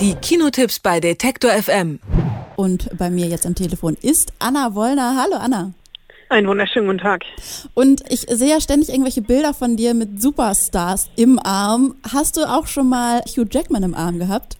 Die Kinotipps bei Detektor FM. Und bei mir jetzt am Telefon ist Anna Wollner. Hallo Anna. Einen wunderschönen guten Tag. Und ich sehe ja ständig irgendwelche Bilder von dir mit Superstars im Arm. Hast du auch schon mal Hugh Jackman im Arm gehabt?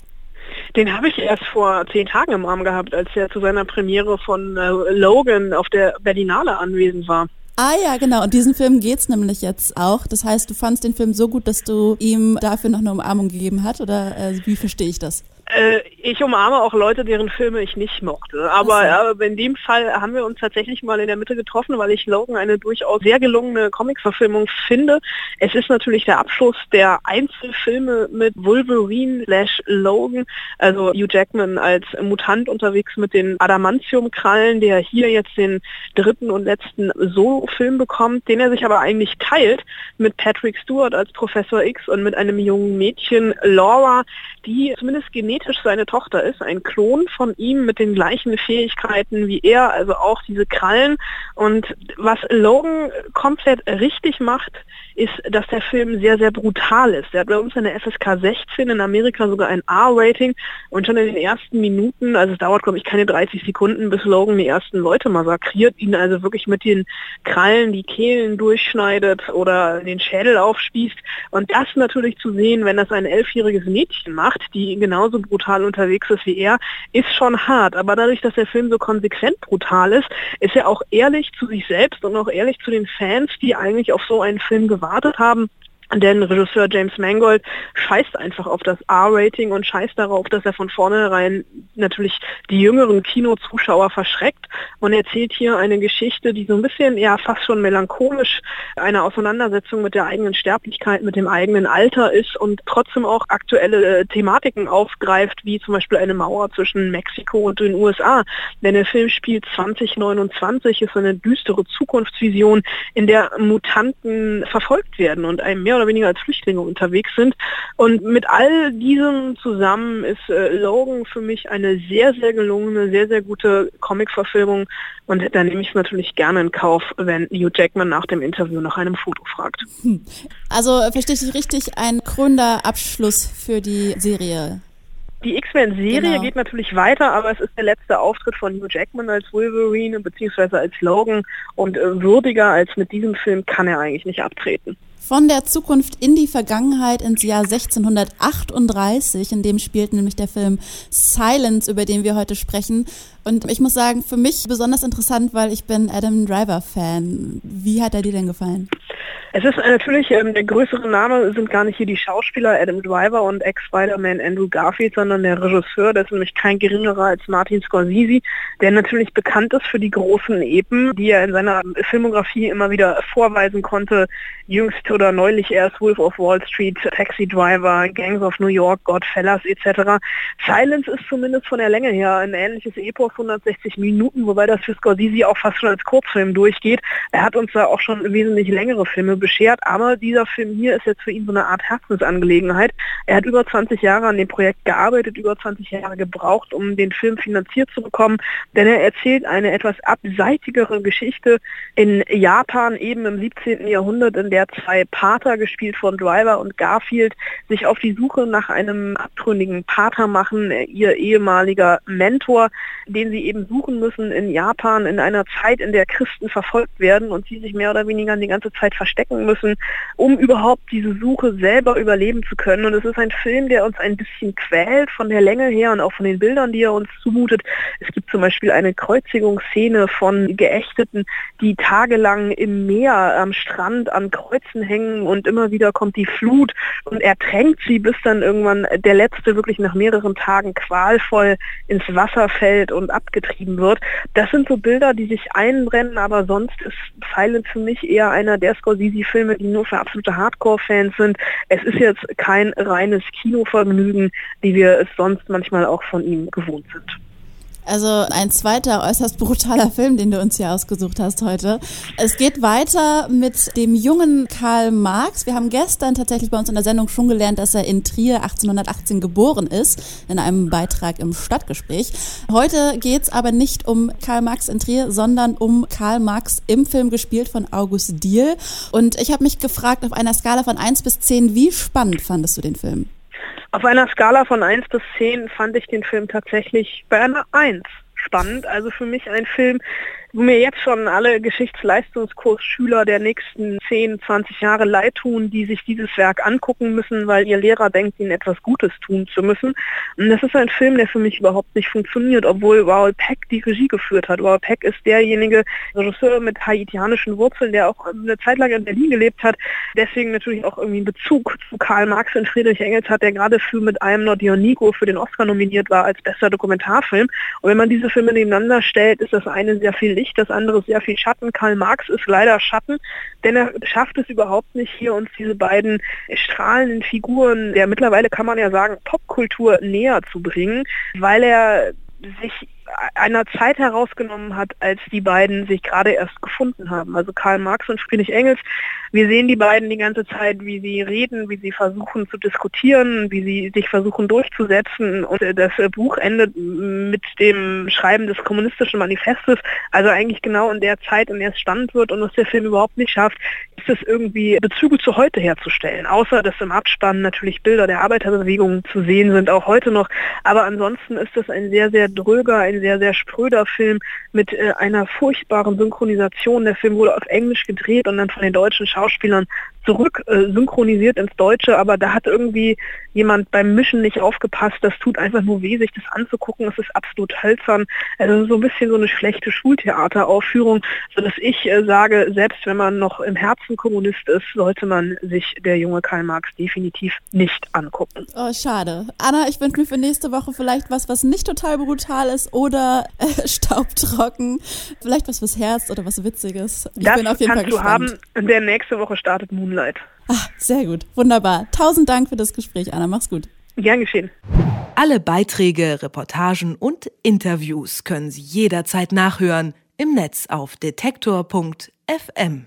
Den habe ich erst vor zehn Tagen im Arm gehabt, als er zu seiner Premiere von äh, Logan auf der Berlinale anwesend war. Ah ja, genau. Und diesen Film geht's nämlich jetzt auch. Das heißt, du fandst den Film so gut, dass du ihm dafür noch eine Umarmung gegeben hast? Oder äh, wie verstehe ich das? Äh, ich umarme auch Leute, deren Filme ich nicht mochte. Aber so. äh, in dem Fall haben wir uns tatsächlich mal in der Mitte getroffen, weil ich Logan eine durchaus sehr gelungene Comic-Verfilmung finde. Es ist natürlich der Abschluss der Einzelfilme mit Wolverine slash Logan, also Hugh Jackman als Mutant unterwegs mit den Adamantium-Krallen, der hier jetzt den dritten und letzten Solo-Film bekommt, den er sich aber eigentlich teilt mit Patrick Stewart als Professor X und mit einem jungen Mädchen, Laura, die zumindest genetisch genetisch seine Tochter ist, ein Klon von ihm mit den gleichen Fähigkeiten wie er, also auch diese Krallen. Und was Logan komplett richtig macht, ist, dass der Film sehr, sehr brutal ist. Der hat bei uns eine FSK 16, in Amerika sogar ein R-Rating und schon in den ersten Minuten, also es dauert glaube ich keine 30 Sekunden, bis Logan die ersten Leute massakriert, ihn also wirklich mit den Krallen die Kehlen durchschneidet oder den Schädel aufspießt. Und das natürlich zu sehen, wenn das ein elfjähriges Mädchen macht, die genauso brutal unterwegs ist wie er, ist schon hart. Aber dadurch, dass der Film so konsequent brutal ist, ist er auch ehrlich zu sich selbst und auch ehrlich zu den Fans, die eigentlich auf so einen Film gewartet haben. Denn Regisseur James Mangold scheißt einfach auf das R-Rating und scheißt darauf, dass er von vornherein natürlich die jüngeren Kinozuschauer verschreckt und erzählt hier eine Geschichte, die so ein bisschen ja fast schon melancholisch eine Auseinandersetzung mit der eigenen Sterblichkeit, mit dem eigenen Alter ist und trotzdem auch aktuelle äh, Thematiken aufgreift, wie zum Beispiel eine Mauer zwischen Mexiko und den USA. Denn der Film spielt 2029, ist eine düstere Zukunftsvision, in der Mutanten verfolgt werden und einem mehr oder weniger als Flüchtlinge unterwegs sind. Und mit all diesem zusammen ist äh, Logan für mich eine sehr, sehr gelungene, sehr, sehr gute Comic-Verfilmung. Und da nehme ich es natürlich gerne in Kauf, wenn Hugh Jackman nach dem Interview nach einem Foto fragt. Hm. Also verstehe ich richtig, ein krönender Abschluss für die Serie. Die X-Men-Serie genau. geht natürlich weiter, aber es ist der letzte Auftritt von Hugh Jackman als Wolverine bzw. als Logan und äh, würdiger als mit diesem Film kann er eigentlich nicht abtreten. Von der Zukunft in die Vergangenheit ins Jahr 1638, in dem spielt nämlich der Film Silence, über den wir heute sprechen. Und ich muss sagen, für mich besonders interessant, weil ich bin Adam Driver Fan. Wie hat er dir denn gefallen? Es ist natürlich, ähm, der größere Name sind gar nicht hier die Schauspieler Adam Driver und Ex-Spider-Man Andrew Garfield, sondern der Regisseur, der ist nämlich kein geringerer als Martin Scorsese, der natürlich bekannt ist für die großen Epen, die er in seiner Filmografie immer wieder vorweisen konnte. Jüngst oder neulich erst Wolf of Wall Street, Taxi Driver, Gangs of New York, Godfellas etc. Silence ist zumindest von der Länge her ein ähnliches Epos, 160 Minuten, wobei das für Scorsese auch fast schon als Kurzfilm durchgeht. Er hat uns da auch schon wesentlich längere Filme beschert, aber dieser Film hier ist jetzt für ihn so eine Art Herzensangelegenheit. Er hat über 20 Jahre an dem Projekt gearbeitet, über 20 Jahre gebraucht, um den Film finanziert zu bekommen, denn er erzählt eine etwas abseitigere Geschichte in Japan, eben im 17. Jahrhundert, in der zwei Pater, gespielt von Driver und Garfield, sich auf die Suche nach einem abtrünnigen Pater machen, ihr ehemaliger Mentor, den sie eben suchen müssen in Japan in einer Zeit, in der Christen verfolgt werden und sie sich mehr oder weniger die ganze Zeit verstecken verstecken müssen, um überhaupt diese Suche selber überleben zu können. Und es ist ein Film, der uns ein bisschen quält von der Länge her und auch von den Bildern, die er uns zumutet. Es gibt zum Beispiel eine Kreuzigungsszene von Geächteten, die tagelang im Meer am Strand an Kreuzen hängen und immer wieder kommt die Flut und ertränkt sie, bis dann irgendwann der letzte wirklich nach mehreren Tagen qualvoll ins Wasser fällt und abgetrieben wird. Das sind so Bilder, die sich einbrennen, aber sonst ist Silent für mich eher einer der Scorsese die Filme, die nur für absolute Hardcore-Fans sind. Es ist jetzt kein reines Kinovergnügen, wie wir es sonst manchmal auch von ihm gewohnt sind. Also ein zweiter äußerst brutaler Film, den du uns hier ausgesucht hast heute. Es geht weiter mit dem jungen Karl Marx. Wir haben gestern tatsächlich bei uns in der Sendung schon gelernt, dass er in Trier 1818 geboren ist, in einem Beitrag im Stadtgespräch. Heute geht es aber nicht um Karl Marx in Trier, sondern um Karl Marx im Film gespielt von August Diehl. Und ich habe mich gefragt, auf einer Skala von 1 bis 10, wie spannend fandest du den Film? Auf einer Skala von 1 bis 10 fand ich den Film tatsächlich bei einer 1 spannend. Also für mich ein Film, wo mir jetzt schon alle Geschichtsleistungskursschüler der nächsten 10, 20 Jahre leid tun, die sich dieses Werk angucken müssen, weil ihr Lehrer denkt, ihnen etwas Gutes tun zu müssen. Und das ist ein Film, der für mich überhaupt nicht funktioniert, obwohl Raoul Peck die Regie geführt hat. Raoul Peck ist derjenige Regisseur mit haitianischen Wurzeln, der auch eine Zeit lang in Berlin gelebt hat, deswegen natürlich auch irgendwie einen Bezug zu Karl Marx und Friedrich Engels hat, der gerade für mit einem Nordionico für den Oscar nominiert war als bester Dokumentarfilm. Und wenn man diese Filme nebeneinander stellt, ist das eine sehr viel Licht, das andere sehr viel Schatten. Karl Marx ist leider Schatten, denn er schafft es überhaupt nicht, hier uns diese beiden strahlenden Figuren der mittlerweile kann man ja sagen Popkultur näher zu bringen, weil er sich einer Zeit herausgenommen hat, als die beiden sich gerade erst gefunden haben. Also Karl Marx und Friedrich Engels. Wir sehen die beiden die ganze Zeit, wie sie reden, wie sie versuchen zu diskutieren, wie sie sich versuchen durchzusetzen. Und das Buch endet mit dem Schreiben des kommunistischen Manifestes. Also eigentlich genau in der Zeit, in der es spannend wird und was der Film überhaupt nicht schafft, ist es irgendwie Bezüge zu heute herzustellen. Außer dass im Abspann natürlich Bilder der Arbeiterbewegung zu sehen sind, auch heute noch. Aber ansonsten ist es ein sehr, sehr dröger, ein sehr, sehr spröder Film mit äh, einer furchtbaren Synchronisation. Der Film wurde auf Englisch gedreht und dann von den deutschen Schauspielern zurück äh, synchronisiert ins Deutsche, aber da hat irgendwie jemand beim Mischen nicht aufgepasst. Das tut einfach nur weh, sich das anzugucken. Es ist absolut hölzern. Also so ein bisschen so eine schlechte Schultheateraufführung, sodass ich äh, sage, selbst wenn man noch im Herzen Kommunist ist, sollte man sich der junge Karl Marx definitiv nicht angucken. Oh, schade. Anna, ich wünsche mir für nächste Woche vielleicht was, was nicht total brutal ist oder äh, staubtrocken. Vielleicht was fürs Herz oder was Witziges. Ich das bin auf jeden Fall gespannt. du haben. Der nächste Woche startet Moon Moonlight. Ach, sehr gut. Wunderbar. Tausend Dank für das Gespräch, Anna. Mach's gut. Gern geschehen. Alle Beiträge, Reportagen und Interviews können Sie jederzeit nachhören im Netz auf detektor.fm.